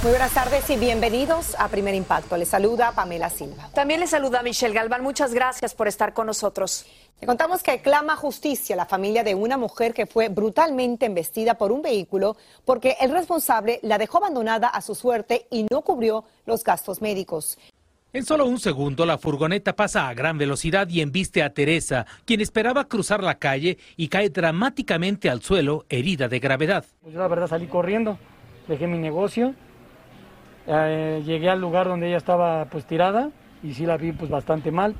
Muy buenas tardes y bienvenidos a Primer Impacto. Les saluda Pamela Silva. También les saluda Michelle Galván. Muchas gracias por estar con nosotros. Le contamos que clama justicia la familia de una mujer que fue brutalmente embestida por un vehículo porque el responsable la dejó abandonada a su suerte y no cubrió los gastos médicos. En solo un segundo, la furgoneta pasa a gran velocidad y embiste a Teresa, quien esperaba cruzar la calle y cae dramáticamente al suelo, herida de gravedad. Pues yo la verdad salí corriendo, dejé mi negocio, eh, llegué al lugar donde ella estaba pues tirada y sí la vi pues bastante mal.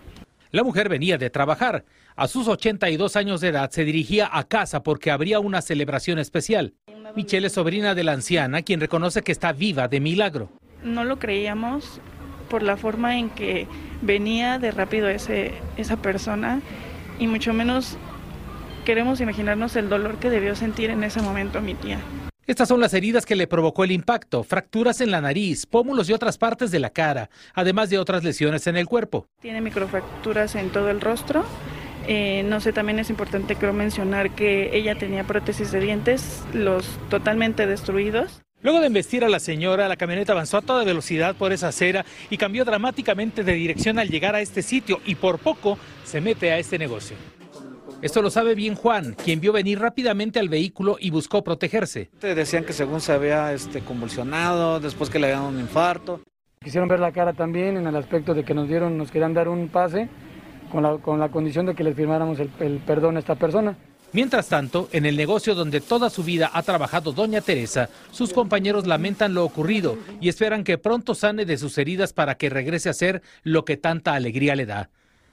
La mujer venía de trabajar. A sus 82 años de edad se dirigía a casa porque habría una celebración especial. Michelle es sobrina de la anciana, quien reconoce que está viva de milagro. No lo creíamos por la forma en que venía de rápido ese, esa persona y mucho menos queremos imaginarnos el dolor que debió sentir en ese momento mi tía. Estas son las heridas que le provocó el impacto, fracturas en la nariz, pómulos y otras partes de la cara, además de otras lesiones en el cuerpo. Tiene microfracturas en todo el rostro. Eh, no sé, también es importante creo mencionar que ella tenía prótesis de dientes, los totalmente destruidos. Luego de embestir a la señora, la camioneta avanzó a toda velocidad por esa acera y cambió dramáticamente de dirección al llegar a este sitio y por poco se mete a este negocio. Esto lo sabe bien Juan, quien vio venir rápidamente al vehículo y buscó protegerse. Decían que según se había este, convulsionado, después que le habían dado un infarto. Quisieron ver la cara también en el aspecto de que nos dieron, nos querían dar un pase con la, con la condición de que les firmáramos el, el perdón a esta persona. Mientras tanto, en el negocio donde toda su vida ha trabajado doña Teresa, sus compañeros lamentan lo ocurrido y esperan que pronto sane de sus heridas para que regrese a ser lo que tanta alegría le da.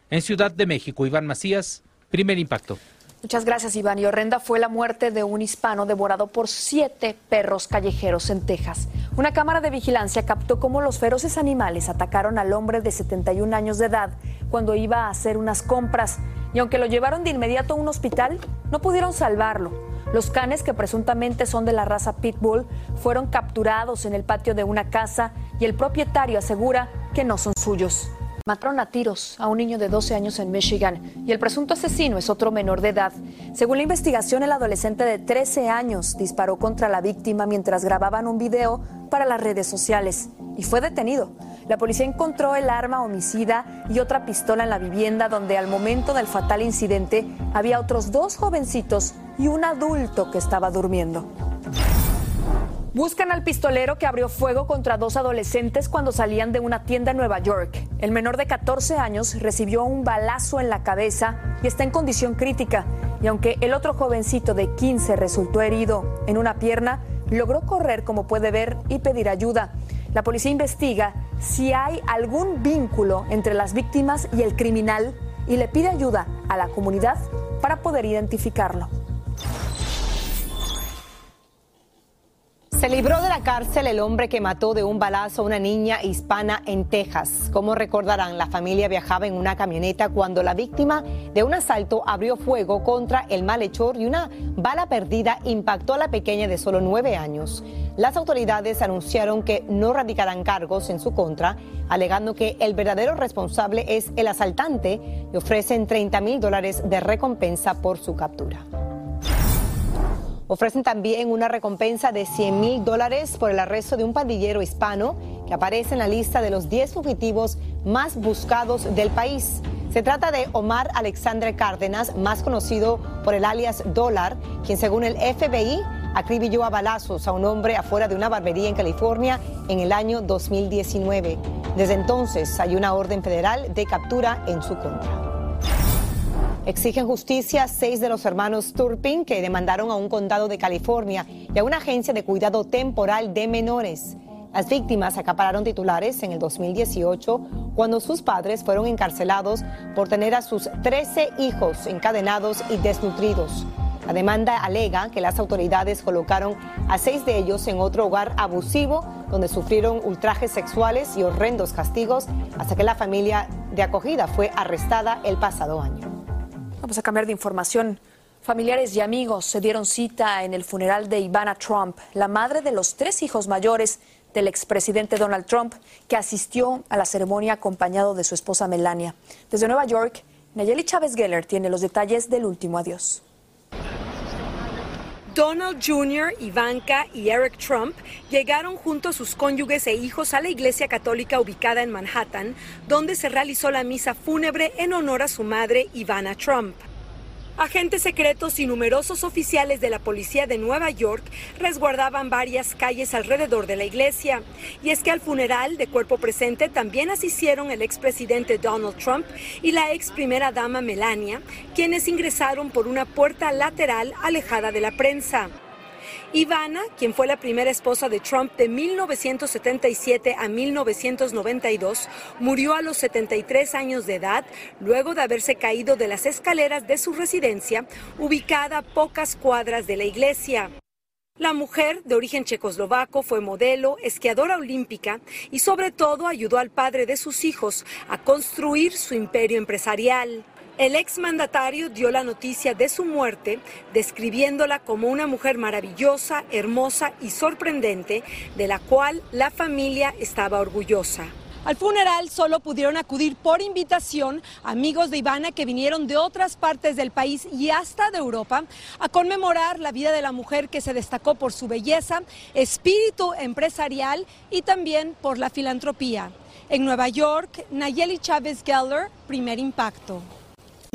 En Ciudad de México, Iván Macías, primer impacto. Muchas gracias, Iván. Y horrenda fue la muerte de un hispano devorado por siete perros callejeros en Texas. Una cámara de vigilancia captó cómo los feroces animales atacaron al hombre de 71 años de edad cuando iba a hacer unas compras. Y aunque lo llevaron de inmediato a un hospital, no pudieron salvarlo. Los canes, que presuntamente son de la raza Pitbull, fueron capturados en el patio de una casa y el propietario asegura que no son suyos. Mataron a tiros a un niño de 12 años en Michigan y el presunto asesino es otro menor de edad. Según la investigación, el adolescente de 13 años disparó contra la víctima mientras grababan un video para las redes sociales y fue detenido. La policía encontró el arma homicida y otra pistola en la vivienda donde al momento del fatal incidente había otros dos jovencitos y un adulto que estaba durmiendo. Buscan al pistolero que abrió fuego contra dos adolescentes cuando salían de una tienda en Nueva York. El menor de 14 años recibió un balazo en la cabeza y está en condición crítica. Y aunque el otro jovencito de 15 resultó herido en una pierna, logró correr como puede ver y pedir ayuda. La policía investiga si hay algún vínculo entre las víctimas y el criminal y le pide ayuda a la comunidad para poder identificarlo. Se libró de la cárcel el hombre que mató de un balazo a una niña hispana en Texas. Como recordarán, la familia viajaba en una camioneta cuando la víctima de un asalto abrió fuego contra el malhechor y una bala perdida impactó a la pequeña de solo nueve años. Las autoridades anunciaron que no radicarán cargos en su contra, alegando que el verdadero responsable es el asaltante y ofrecen 30 mil dólares de recompensa por su captura. Ofrecen también una recompensa de 100 mil dólares por el arresto de un pandillero hispano que aparece en la lista de los 10 fugitivos más buscados del país. Se trata de Omar Alexandre Cárdenas, más conocido por el alias Dólar, quien según el FBI acribilló a balazos a un hombre afuera de una barbería en California en el año 2019. Desde entonces hay una orden federal de captura en su contra. Exigen justicia seis de los hermanos Turpin que demandaron a un condado de California y a una agencia de cuidado temporal de menores. Las víctimas acapararon titulares en el 2018 cuando sus padres fueron encarcelados por tener a sus 13 hijos encadenados y desnutridos. La demanda alega que las autoridades colocaron a seis de ellos en otro hogar abusivo donde sufrieron ultrajes sexuales y horrendos castigos hasta que la familia de acogida fue arrestada el pasado año. Vamos a cambiar de información. Familiares y amigos se dieron cita en el funeral de Ivana Trump, la madre de los tres hijos mayores del expresidente Donald Trump, que asistió a la ceremonia acompañado de su esposa Melania. Desde Nueva York, Nayeli Chávez Geller tiene los detalles del último adiós. Donald Jr., Ivanka y Eric Trump llegaron junto a sus cónyuges e hijos a la iglesia católica ubicada en Manhattan, donde se realizó la misa fúnebre en honor a su madre, Ivana Trump. Agentes secretos y numerosos oficiales de la policía de Nueva York resguardaban varias calles alrededor de la iglesia. Y es que al funeral de cuerpo presente también asistieron el expresidente Donald Trump y la ex primera dama Melania, quienes ingresaron por una puerta lateral alejada de la prensa. Ivana, quien fue la primera esposa de Trump de 1977 a 1992, murió a los 73 años de edad luego de haberse caído de las escaleras de su residencia, ubicada a pocas cuadras de la iglesia. La mujer, de origen checoslovaco, fue modelo, esquiadora olímpica y sobre todo ayudó al padre de sus hijos a construir su imperio empresarial. El exmandatario dio la noticia de su muerte, describiéndola como una mujer maravillosa, hermosa y sorprendente, de la cual la familia estaba orgullosa. Al funeral solo pudieron acudir por invitación amigos de Ivana que vinieron de otras partes del país y hasta de Europa a conmemorar la vida de la mujer que se destacó por su belleza, espíritu empresarial y también por la filantropía. En Nueva York, Nayeli Chávez Geller, primer impacto.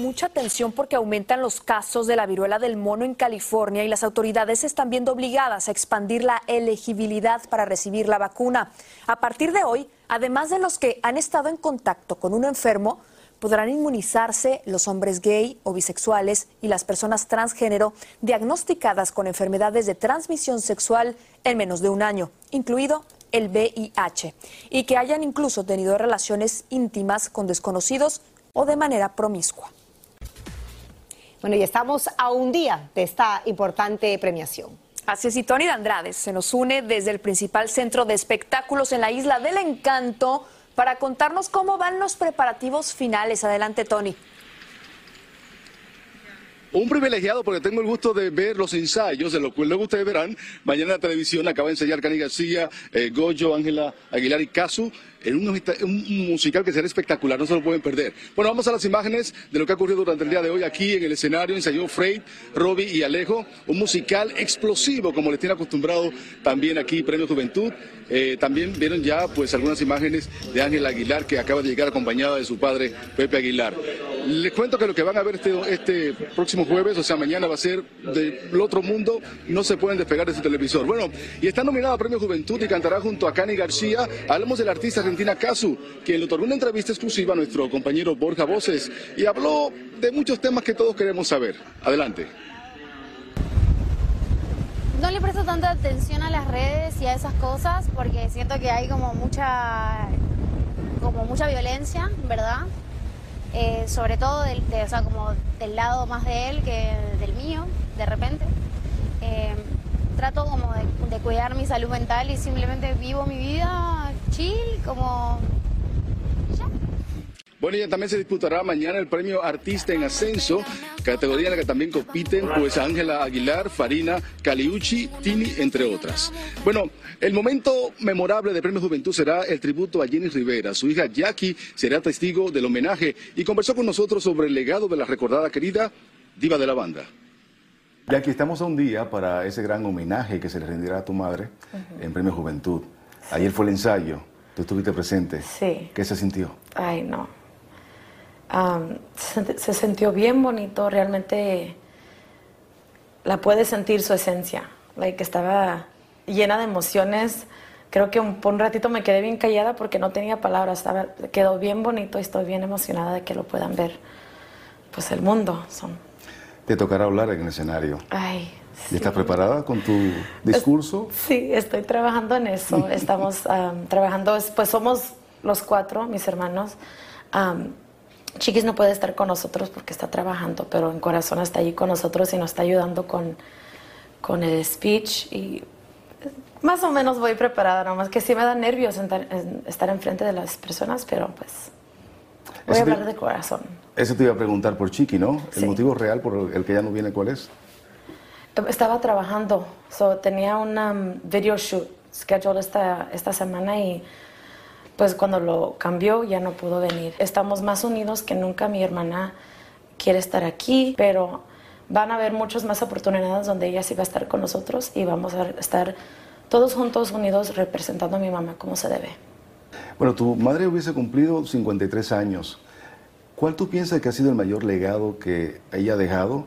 Mucha atención porque aumentan los casos de la viruela del mono en California y las autoridades están viendo obligadas a expandir la elegibilidad para recibir la vacuna. A partir de hoy, además de los que han estado en contacto con un enfermo, podrán inmunizarse los hombres gay o bisexuales y las personas transgénero diagnosticadas con enfermedades de transmisión sexual en menos de un año, incluido el VIH, y que hayan incluso tenido relaciones íntimas con desconocidos o de manera promiscua. Bueno, y estamos a un día de esta importante premiación. Así es, y Tony de Andrade se nos une desde el principal centro de espectáculos en la Isla del Encanto para contarnos cómo van los preparativos finales. Adelante, Tony. Un privilegiado porque tengo el gusto de ver los ensayos, de lo cual luego ustedes verán. Mañana en la televisión acaba de ensayar Cani García, eh, Goyo, Ángela Aguilar y Casu en un, musical que será espectacular, no se lo pueden perder. Bueno, vamos a las imágenes de lo que ha ocurrido durante el día de hoy aquí en el escenario. Ensayó Frey, Robbie y Alejo, un musical explosivo como les tiene acostumbrado también aquí Premio Juventud. Eh, también vieron ya pues algunas imágenes de Ángela Aguilar que acaba de llegar acompañada de su padre Pepe Aguilar. Les cuento que lo que van a ver este, este próximo jueves, o sea, mañana va a ser del otro mundo, no se pueden despegar de su televisor. Bueno, y está nominada a Premio Juventud y cantará junto a Cani García. Hablamos del artista argentina Casu, quien le otorgó una entrevista exclusiva a nuestro compañero Borja Voces y habló de muchos temas que todos queremos saber. Adelante no le presto tanta atención a las redes y a esas cosas porque siento que hay como mucha como mucha violencia, ¿verdad? Eh, sobre todo del, o sea, como del lado más de él que del mío, de repente. Eh, trato como de, de cuidar mi salud mental y simplemente vivo mi vida como bueno, y también se disputará mañana el premio Artista en Ascenso, categoría en la que también compiten pues Ángela Aguilar, Farina, Caliucci, Tini, entre otras. Bueno, el momento memorable del Premio Juventud será el tributo a Jenny Rivera. Su hija Jackie será testigo del homenaje y conversó con nosotros sobre el legado de la recordada querida diva de la banda. Aquí estamos a un día para ese gran homenaje que se le rendirá a tu madre en Premio Juventud. Ayer fue el ensayo, tú estuviste presente. Sí. ¿Qué se sintió? Ay, no. Se, se sintió bien bonito, realmente la puedes sentir su esencia, like, estaba llena de emociones. Creo que un, por un ratito me quedé bien callada porque no tenía palabras, estaba, quedó bien bonito y estoy bien emocionada de que lo puedan ver, pues el mundo. Son, Te tocará hablar en el escenario. ay, ¿Y estás preparada con tu discurso? Sí, estoy trabajando en eso. Estamos am, trabajando, es- pues somos los cuatro, mis hermanos. Am, Chiquis no puede estar con nosotros porque está trabajando, pero en corazón está allí con nosotros y nos está ayudando con, con el speech. Y más o menos voy preparada, nomás que sí me da nervios sentar- en- estar enfrente de las personas, pero pues voy a Ese te- hablar de corazón. Eso te iba a preguntar por Chiqui, ¿no? El motivo real por el que ya no viene, ¿cuál es? Estaba trabajando, so, tenía un um, video shoot scheduled esta, esta semana y pues cuando lo cambió ya no pudo venir. Estamos más unidos que nunca, mi hermana quiere estar aquí, pero van a haber muchas más oportunidades donde ella sí va a estar con nosotros y vamos a estar todos juntos unidos representando a mi mamá como se debe. Bueno, tu madre hubiese cumplido 53 años. ¿Cuál tú piensas que ha sido el mayor legado que ella ha dejado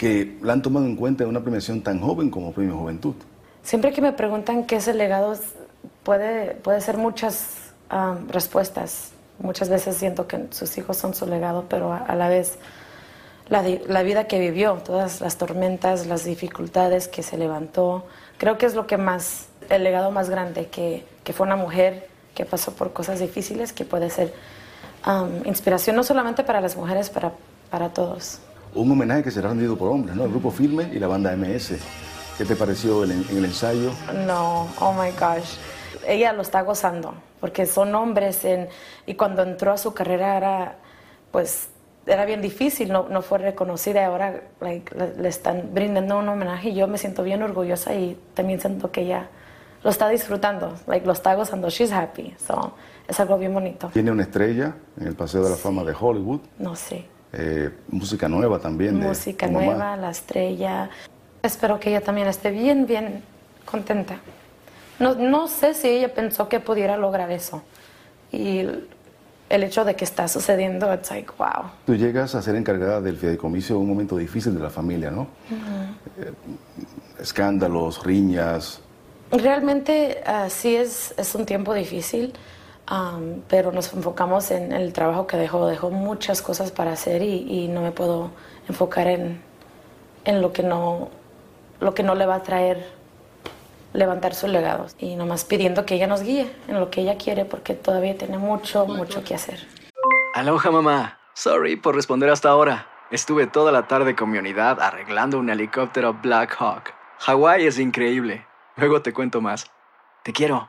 que la han tomado en cuenta en una premiación tan joven como Premio Juventud? Siempre que me preguntan qué es el legado, puede, puede ser muchas am, respuestas. Muchas veces siento que sus hijos son su legado, pero a, a la vez la, la vida que vivió, todas las tormentas, las dificultades que se levantó, creo que es lo que más, el legado más grande, que, que fue una mujer que pasó por cosas difíciles, que puede ser am, inspiración no solamente para las mujeres, para, para todos. Un homenaje que será rendido por hombres, ¿no? El grupo Firme y la banda MS. ¿Qué te pareció el- en el ensayo? No, oh my gosh. Ella lo está gozando, porque son hombres en- y cuando entró a su carrera era, pues, era bien difícil, no, no fue reconocida y ahora like, le, le están brindando un homenaje y yo me siento bien orgullosa y también siento que ella lo está disfrutando, like, lo está gozando, she's happy, so, es algo bien bonito. Tiene una estrella en el Paseo de la Fama de Hollywood. No sé, Eh, música nueva también. De música mamá. nueva, la estrella. Espero que ella también esté bien, bien contenta. No, no sé si ella pensó que pudiera lograr eso. Y el, hecho de que está sucediendo, it's like, wow. Tú llegas a ser encargada del fideicomiso en un momento difícil de la familia, ¿no? Escándalos, riñas. Realmente ah, sí es, es un tiempo difícil, am, pero nos enfocamos en el trabajo que dejó. Dejó muchas cosas para hacer y, y no me puedo enfocar en, en lo, que no, lo que no le va a traer levantar su legado. Y nomás pidiendo que ella nos guíe en lo que ella quiere porque todavía tiene mucho, mucho que hacer. Aloha mamá. Sorry por responder hasta ahora. Estuve toda la tarde con mi unidad arreglando un helicóptero Black Hawk. Hawái es increíble. Luego te cuento más. Te quiero.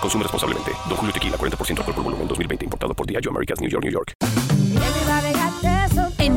Consume responsablemente. Don Julio Tequila, 40% alcohol por volumen, 2020. Importado por Diageo Americas, New York, New York.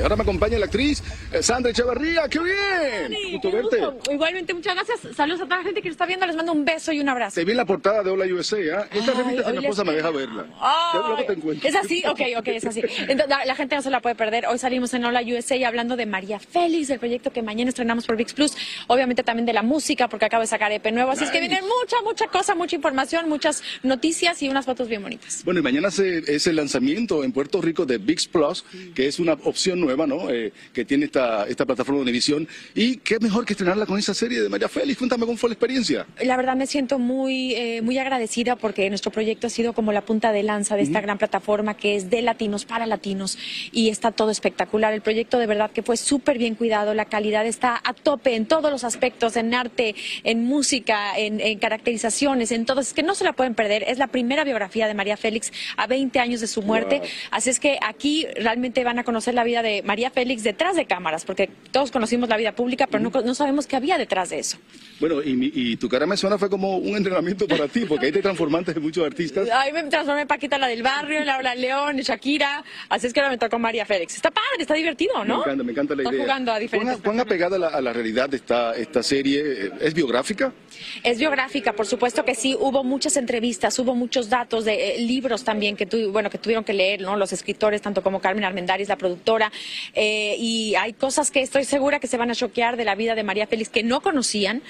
Ahora me acompaña la actriz eh, Sandra Echeverría. ¡Qué bien! Gusto verte. Igualmente, muchas gracias. Saludos a toda la gente que nos está viendo. Les mando un beso y un abrazo. Te vi en la portada de Hola USA. ¿ah? Esta revista, si mi esposa me deja verla. Ay, Luego te encuentro. es así, ok, ok, es así. Entonces, la, la gente no se la puede perder. Hoy salimos en Hola USA hablando de María Félix, el proyecto que mañana estrenamos por VIX Plus. Obviamente también de la música, porque acabo de sacar EP nuevo. Así es que viene mucha, mucha cosa, mucha información, muchas noticias y unas fotos bien bonitas. Bueno, y mañana se- es el lanzamiento en Puerto Rico de VIX Plus, que es una opción nueva, ¿no? Eh, que tiene esta, esta plataforma de Univisión. Y qué mejor que estrenarla con esa serie de María Félix. Cuéntame cómo fue la experiencia. La verdad me siento muy, eh, muy agradecida porque nuestro proyecto ha sido como la punta de lanza de esta gran plataforma que es de latinos para latinos y está todo espectacular. El proyecto de verdad que fue súper bien cuidado, la calidad está a tope en todos los aspectos, en arte, en música, en, en caracterizaciones, en todo. Es que no se la pueden perder. Es la primera biografía de María Félix a 20 años de su muerte. Wow. Así es que aquí realmente van a conocer la vida de María Félix detrás de cámaras, porque todos conocimos la vida pública, pero no, no sabemos qué había detrás de eso. Bueno, y, y tu cara me suena fue como un entrenamiento para ti, porque ahí te transformaste en muchos artistas. Ahí me transformé en Paquita la del barrio, Laura León, Shakira. Así es que ahora me tocó María Félix. Está padre, está divertido, ¿no? Me encanta, me encanta la Están idea. jugando a ¿Cuán, diferentes cuán apegada a la, a la realidad está esta serie? ¿Es biográfica? Es biográfica, por supuesto que sí. Hubo muchas entrevistas, hubo muchos datos de eh, libros también que, tu- bueno, que tuvieron que leer, ¿no? Los escritores, tanto como Carmen Armendáriz, la productora. Eh, y hay cosas que estoy segura que se van a choquear de la vida de María Félix que no conocían.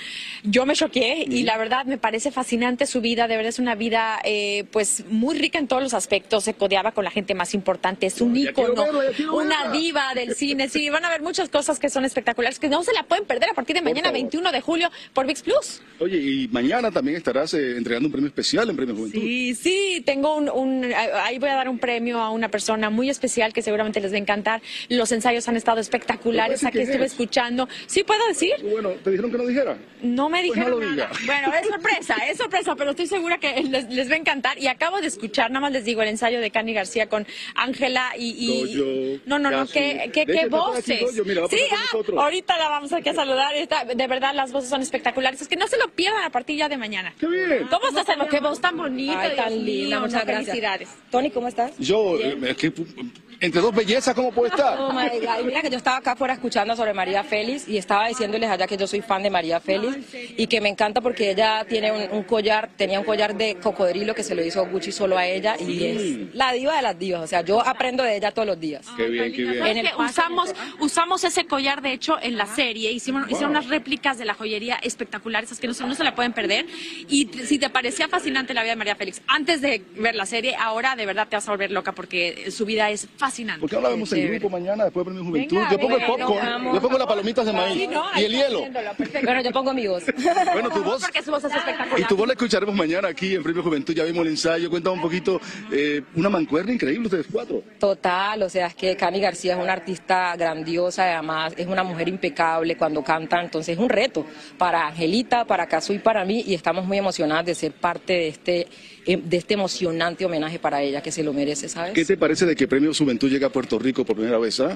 Yo me choqué y la verdad me parece fascinante su vida. De verdad es una vida, eh, pues, muy rica en todos los aspectos. Se codeaba con la gente más importante. Es un ícono, una diva del cine. Sí, van a ver muchas cosas que son espectaculares que no se la pueden perder a partir de mañana, favor. 21 de julio, por VIX Plus. Oye, y mañana también estarás eh, entregando un premio especial en Premio Juventud. Sí, sí, tengo un, un- ahí voy a dar un premio a una persona muy especial que seguramente les va a encantar. Los ensayos han estado espectaculares, ¿Puedes decir aquí estuve es? escuchando. ¿Sí puedo decir? Bueno, ¿te dijeron que no dijera? No me Pues no dijeron lo diga. nada. Bueno, es sorpresa, es sorpresa, pero estoy segura que les, les va a encantar. Y acabo de escuchar, nada más les digo, el ensayo de Cani García con Ángela y... y- Goyo, no, no, no, qué, qué, qué voces. Goyo, mira, sí, ah, nosotros. ahorita la vamos aquí a saludar. Está- de verdad, las voces son espectaculares. Es que no se lo pierdan a partir ya de mañana. ¡Qué bien! ¿Cómo estás, Elo? Qué voz tan bonita. Ay, tan linda, muchas no, gracias. Felicidades. Tony, ¿cómo estás? Yo, eh, es que entre dos bellezas, ¿cómo puede estar? Oh my God. Y Mira que yo estaba acá afuera escuchando sobre María Félix y estaba diciéndoles allá que yo soy fan de María Félix y que me encanta porque ella tiene un, un collar, tenía un collar de cocodrilo que se lo hizo Gucci solo a ella y es la diva de las divas. O sea, yo aprendo de ella todos los días. Qué bien, qué bien. ¿Sabes qué? usamos, usamos ese collar, de hecho, en la serie. Hicimos, hicieron unas réplicas de la joyería espectaculares, esas que no se, no se la pueden perder. Y si te parecía fascinante la vida de María Félix antes de ver la serie, ahora de verdad te vas a volver loca porque su vida es fascinante. ¿Por qué no la vemos en grupo mañana después del Premio Juventud? Venga, yo pongo el popcorn, vamos. yo pongo las palomitas de maíz Sí, no, y el hielo. Bueno, yo pongo mi voz. Bueno, tu voz. Porque su voz es espectacular. Y tu voz la escucharemos mañana aquí en Premio Juventud. Ya vimos el ensayo. Cuéntame un poquito. eh, una mancuerna increíble ustedes cuatro. Total, o sea, es que Cani García es una artista grandiosa, además es una mujer impecable cuando canta, entonces es un reto para Angelita, para Casu y para mí, y estamos muy emocionadas de ser parte de este, eh, de este emocionante homenaje para ella, que se lo merece, ¿sabes? ¿Qué te parece de que Premio Juventud llega a Puerto Rico por primera vez? ah?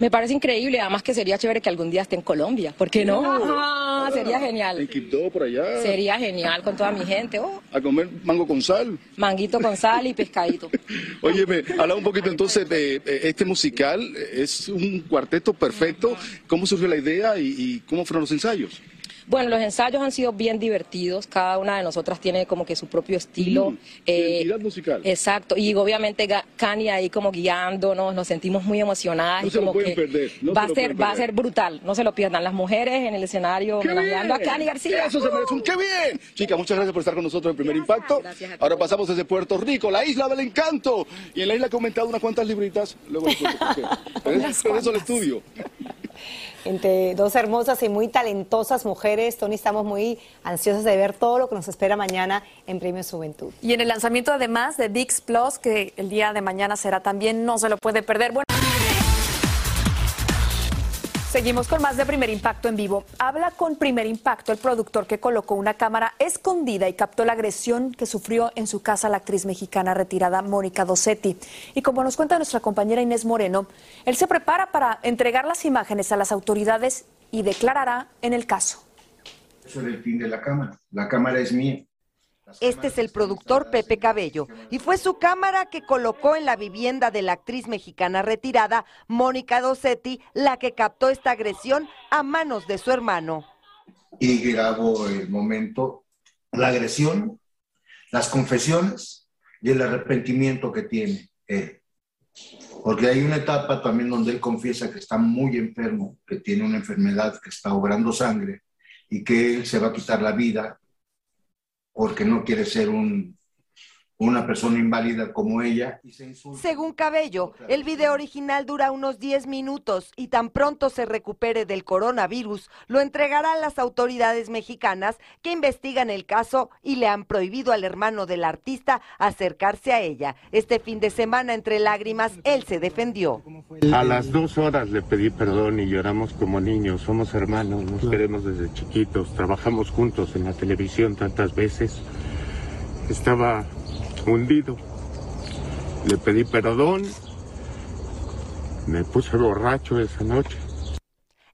Me parece increíble, además que sería chévere que algún día esté en Colombia, ¿por qué no? Ajá, sería En genial. Quibdó, por allá. Sería genial con toda mi gente, oh, A comer mango con sal. manguito con sal y pescadito. Óyeme, habla un poquito entonces de este musical. Es un cuarteto perfecto. ¿Cómo surgió la idea y, y cómo fueron los ensayos? Bueno, los ensayos han sido bien divertidos. Cada una de nosotras tiene como que su propio estilo. Eh, Identidad musical. exacto. Y obviamente Cani ahí como guiándonos, nos sentimos muy emocionadas. No y se lo como pueden que perder, no va, se lo a ser, pueden va a ser brutal. No se lo pierdan. Las mujeres en el escenario ¡Qué homenajeando a bien! Cani García. Eso se merece un qué bien. Chicas, muchas gracias por estar con nosotros en Primer Impacto. Ahora pasamos desde Puerto Rico, la isla del encanto. Y en la isla he comentado unas cuantas libritas. Luego les cuento por qué. Regreso regreso al estudio. Entre dos hermosas y muy talentosas mujeres, Tony, estamos muy ansiosas de ver todo lo que nos espera mañana en Premio Juventud. Y en el lanzamiento además de VIX Plus, que el día de mañana será también, no se lo puede perder. Bueno, Seguimos con más de Primer Impacto en vivo. Habla con Primer Impacto el productor que colocó una cámara escondida y captó la agresión que sufrió en su casa la actriz mexicana retirada Mónica Dosetti. Y como nos cuenta nuestra compañera Inés Moreno, él se prepara para entregar las imágenes a las autoridades y declarará en el caso. Eso era el fin de la cámara. La cámara es mía. Este es el productor Pepe Cabello y fue su cámara que colocó en la vivienda de la actriz mexicana retirada, Mónica Dosetti, la que captó esta agresión a manos de su hermano. Y grabó el momento, la agresión, las confesiones y el arrepentimiento que tiene él. Porque hay una etapa también donde él confiesa que está muy enfermo, que tiene una enfermedad que está obrando sangre y que él se va a quitar la vida porque no quiere ser un, una persona inválida como ella. Según Cabello, el video original dura unos 10 minutos y tan pronto se recupere del coronavirus, lo entregará a las autoridades mexicanas que investigan el caso y le han prohibido al hermano del artista acercarse a ella. Este fin de semana, entre lágrimas, él se defendió. A las dos horas le pedí perdón y lloramos como niños. Somos hermanos, nos queremos desde chiquitos, trabajamos juntos en la televisión tantas veces. Estaba hundido. Le pedí perdón. Me puse borracho esa noche.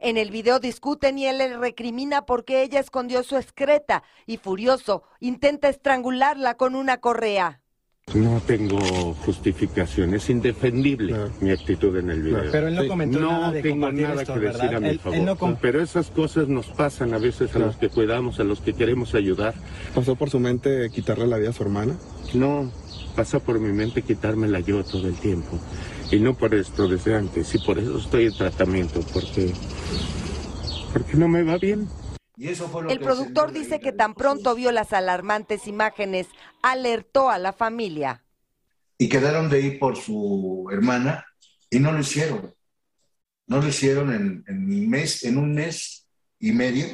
En el video discuten y él le recrimina porque ella escondió su excreta y furioso intenta estrangularla con una correa. No tengo justificación, es indefendible mi actitud en el video. pero él no comentó no nada de tengo nada esto, que decir ¿verdad? a mi Él- favor. él no com- Pero esas cosas nos pasan a veces a los que cuidamos, a los que queremos ayudar. ¿Pasó por su mente quitarle la vida a su hermana? No, pasa por mi mente quitármela yo todo el tiempo. Y no por esto desde antes, y por eso estoy en tratamiento, porque, porque no me va bien. Y eso fue lo El que productor dice que tan pronto vio las alarmantes imágenes, alertó a la familia. y quedaron de ir por su hermana y no lo hicieron. No lo hicieron en, mes, en un mes y medio,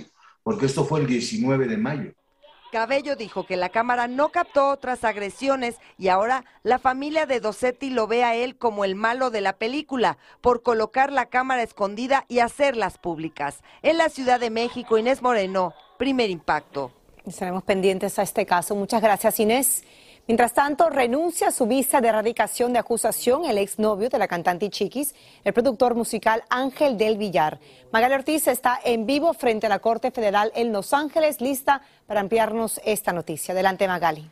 porque esto fue el 19 de mayo. Cabello dijo que la cámara no captó otras agresiones y ahora la familia de Dosetti lo ve a él como el malo de la película por colocar la cámara escondida y hacerlas públicas. En la Ciudad de México, Inés Moreno, primer impacto. Estaremos pendientes a este caso. Muchas gracias, Inés. Mientras tanto, renuncia a su visa de erradicación de acusación el exnovio de la cantante Chiquis, el productor musical Ángel del Villar. Magali Ortiz está en vivo frente a la Corte Federal en Los Ángeles, lista para ampliarnos esta noticia. Adelante, Magali.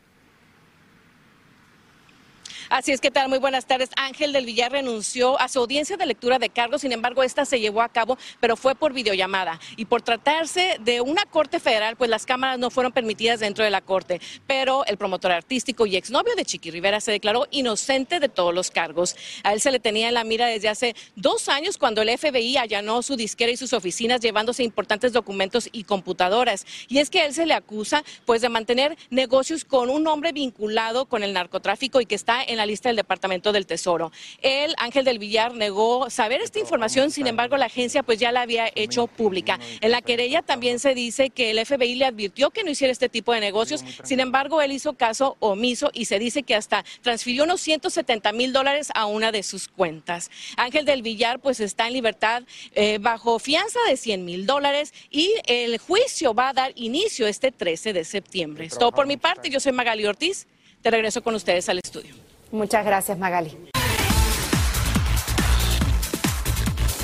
Así es que tal, muy buenas tardes. Ángel del Villar renunció a su audiencia de lectura de cargos, sin embargo, esta se llevó a cabo, pero fue por videollamada. Y por tratarse de una corte federal, pues las cámaras no fueron permitidas dentro de la corte. Pero el promotor artístico y exnovio de Chiqui Rivera se declaró inocente de todos los cargos. A él se le tenía en la mira desde hace dos años cuando el FBI allanó su disquera y sus oficinas llevándose importantes documentos y computadoras. Y es que a él se le acusa pues de mantener negocios con un hombre vinculado con el narcotráfico y que está en la lista del Departamento del Tesoro. Él, Ángel del Villar, negó saber esta información, sin embargo la agencia pues ya la había hecho pública. En la querella también se dice que el FBI le advirtió que no hiciera este tipo de negocios, sin embargo él hizo caso omiso y se dice que hasta transfirió unos 170 mil dólares a una de sus cuentas. Ángel del Villar pues está en libertad eh, bajo fianza de 100 mil dólares y el juicio va a dar inicio este 13 de septiembre. Es todo por mi parte, yo soy Magali Ortiz, te regreso con ustedes al estudio. Muchas gracias, Magali.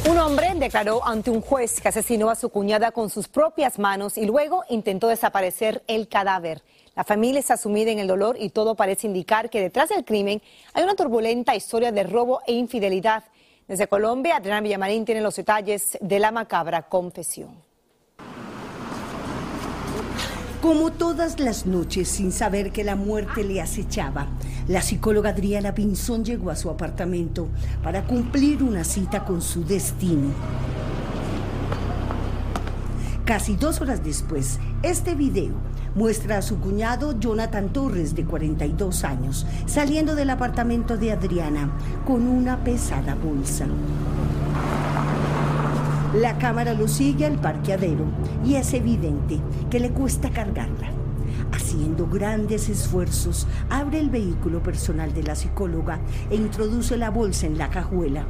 Un hombre declaró ante un juez que asesinó a su cuñada con sus propias manos y luego intentó desaparecer el cadáver. La familia está sumida en el dolor y todo parece indicar que detrás del crimen hay una turbulenta historia de robo e infidelidad. Desde Colombia, Adriana Villamarín tiene los detalles de la macabra confesión. Como todas las noches, sin saber que la muerte le acechaba, la psicóloga Adriana Pinzón llegó a su apartamento para cumplir una cita con su destino. Casi dos horas después, este video muestra a su cuñado Jonathan Torres, de 42 años, saliendo del apartamento de Adriana con una pesada bolsa. La cámara lo sigue al parqueadero y es evidente que le cuesta cargarla. Haciendo grandes esfuerzos, abre el vehículo personal de la psicóloga e introduce la bolsa en la cajuela.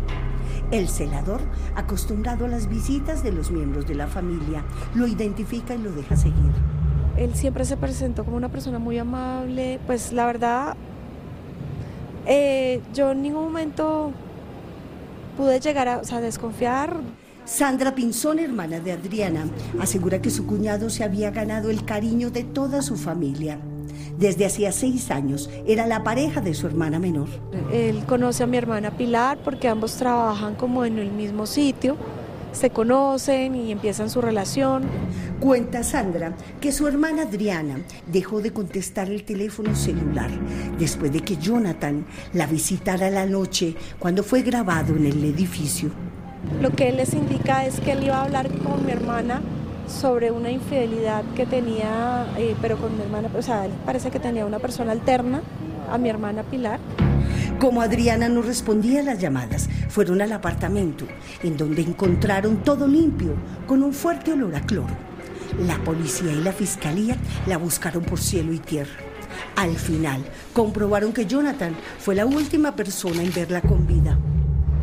El celador, acostumbrado a las visitas de los miembros de la familia, lo identifica y lo deja seguir. Él siempre se presentó como una persona muy amable, pues la verdad, eh, yo en ningún momento pude llegar a desconfiar. Sandra Pinzón, hermana de Adriana, asegura que su cuñado se había ganado el cariño de toda su familia. Desde hacía seis años era la pareja de su hermana menor. Él conoce a mi hermana Pilar porque ambos trabajan como en el mismo sitio se conocen y empiezan su relación. Cuenta Sandra que su hermana Adriana dejó de contestar el teléfono celular después de que Jonathan la visitara la noche cuando fue grabado en el edificio. Lo que él les indica es que él iba a hablar con mi hermana sobre una infidelidad que tenía, eh, pero con mi hermana, o sea, él parece que tenía una persona alterna a mi hermana Pilar. Como Adriana no respondía a las llamadas, fueron al apartamento, en donde encontraron todo limpio, con un fuerte olor a cloro. La policía y la fiscalía la buscaron por cielo y tierra. Al final, comprobaron que Jonathan fue la última persona en verla con vida.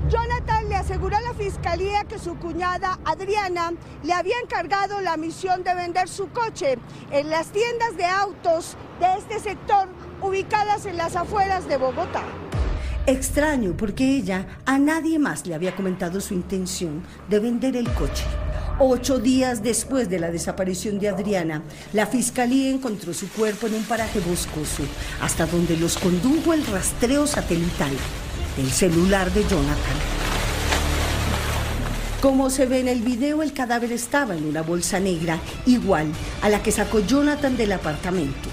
Jonathan le aseguró a la fiscalía que su cuñada Adriana le había encargado la misión de vender su coche en las tiendas de autos de este sector ubicadas en las afueras de Bogotá. Extraño porque ella a nadie más le había comentado su intención de vender el coche. Ocho días después de la desaparición de Adriana, la fiscalía encontró su cuerpo en un paraje boscoso, hasta donde los condujo el rastreo satelital del celular de Jonathan. Como se ve en el video, el cadáver estaba en una bolsa negra, igual a la que sacó Jonathan del apartamento,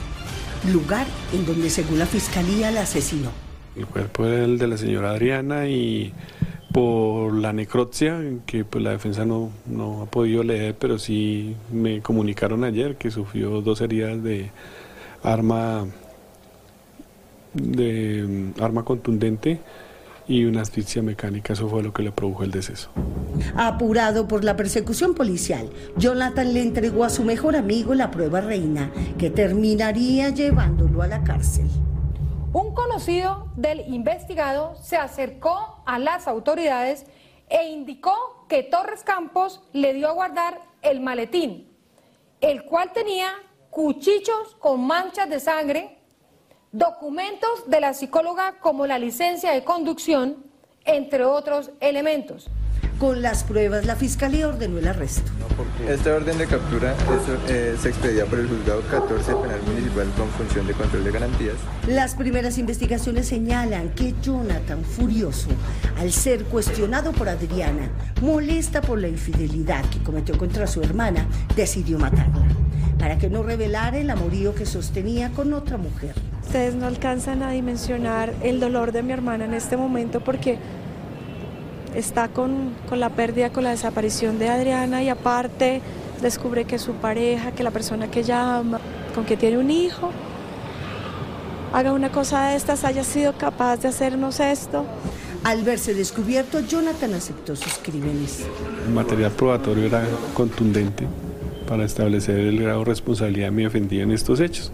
lugar en donde según la fiscalía la asesinó. El cuerpo era el de la señora Adriana y por la necropsia, que pues la defensa no, no ha podido leer, pero sí me comunicaron ayer que sufrió dos heridas de arma de mm, arma contundente y una asfixia mecánica, eso fue lo que le produjo el deceso. Apurado por la persecución policial, Jonathan le entregó a su mejor amigo la prueba reina, que terminaría llevándolo a la cárcel. Un conocido del investigado se acercó a las autoridades e indicó que Torres Campos le dio a guardar el maletín, el cual tenía cuchillos con manchas de sangre, documentos de la psicóloga como la licencia de conducción, entre otros elementos. Con las pruebas, la fiscalía ordenó el arresto. Esta orden de captura es, eh, se expedía por el juzgado 14 penal municipal con función de control de garantías. Las primeras investigaciones señalan que Jonathan, furioso al ser cuestionado por Adriana, molesta por la infidelidad que cometió contra su hermana, decidió matarla para que no revelara el amorío que sostenía con otra mujer. Ustedes no alcanzan a dimensionar el dolor de mi hermana en este momento porque está con, la pérdida, con la desaparición de Adriana y aparte descubre que su pareja, que la persona que ella ama, con que tiene un hijo, haga una cosa de estas, haya sido capaz de hacernos esto. Al verse descubierto, Jonathan aceptó sus crímenes. El material probatorio era contundente para establecer el grado de responsabilidad de mi ofendida en estos hechos.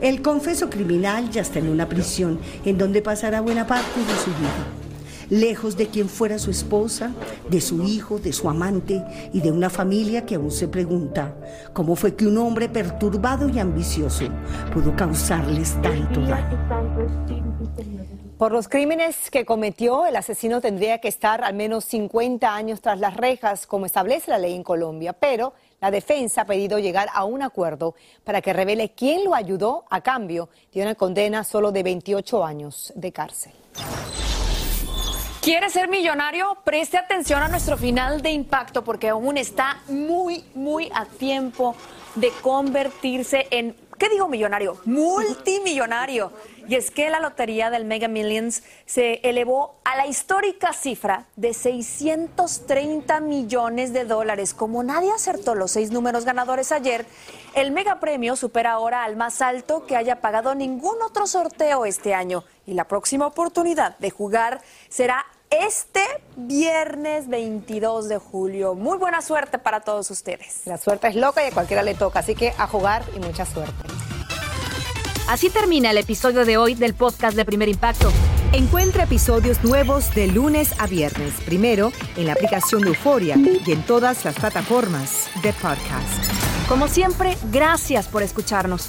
El confeso criminal ya está en una prisión en donde pasará buena parte de su vida lejos de quien fuera su esposa, de su hijo, de su amante y de una familia que aún se pregunta cómo fue que un hombre perturbado y ambicioso pudo causarles tanto daño. Por los crímenes que cometió, el asesino tendría que estar al menos 50 años tras las rejas, como establece la ley en Colombia, pero la defensa ha pedido llegar a un acuerdo para que revele quién lo ayudó a cambio de una condena solo de 28 años de cárcel. ¿Quiere ser millonario? Preste atención a nuestro final de impacto porque aún está muy, muy a tiempo de convertirse en, ¿qué digo millonario? Multimillonario. Y es que la lotería del Mega Millions se elevó a la histórica cifra de 630 millones de dólares. Como nadie acertó los seis números ganadores ayer, el mega premio supera ahora al más alto que haya pagado ningún otro sorteo este año. Y la próxima oportunidad de jugar será este viernes 22 de julio. Muy buena suerte para todos ustedes. La suerte es loca y a cualquiera le toca, así que a jugar y mucha suerte. Así termina el episodio de hoy del podcast de Primer Impacto. Encuentra episodios nuevos de lunes a viernes, primero en la aplicación de Euforia y en todas las plataformas de podcast. Como siempre, gracias por escucharnos.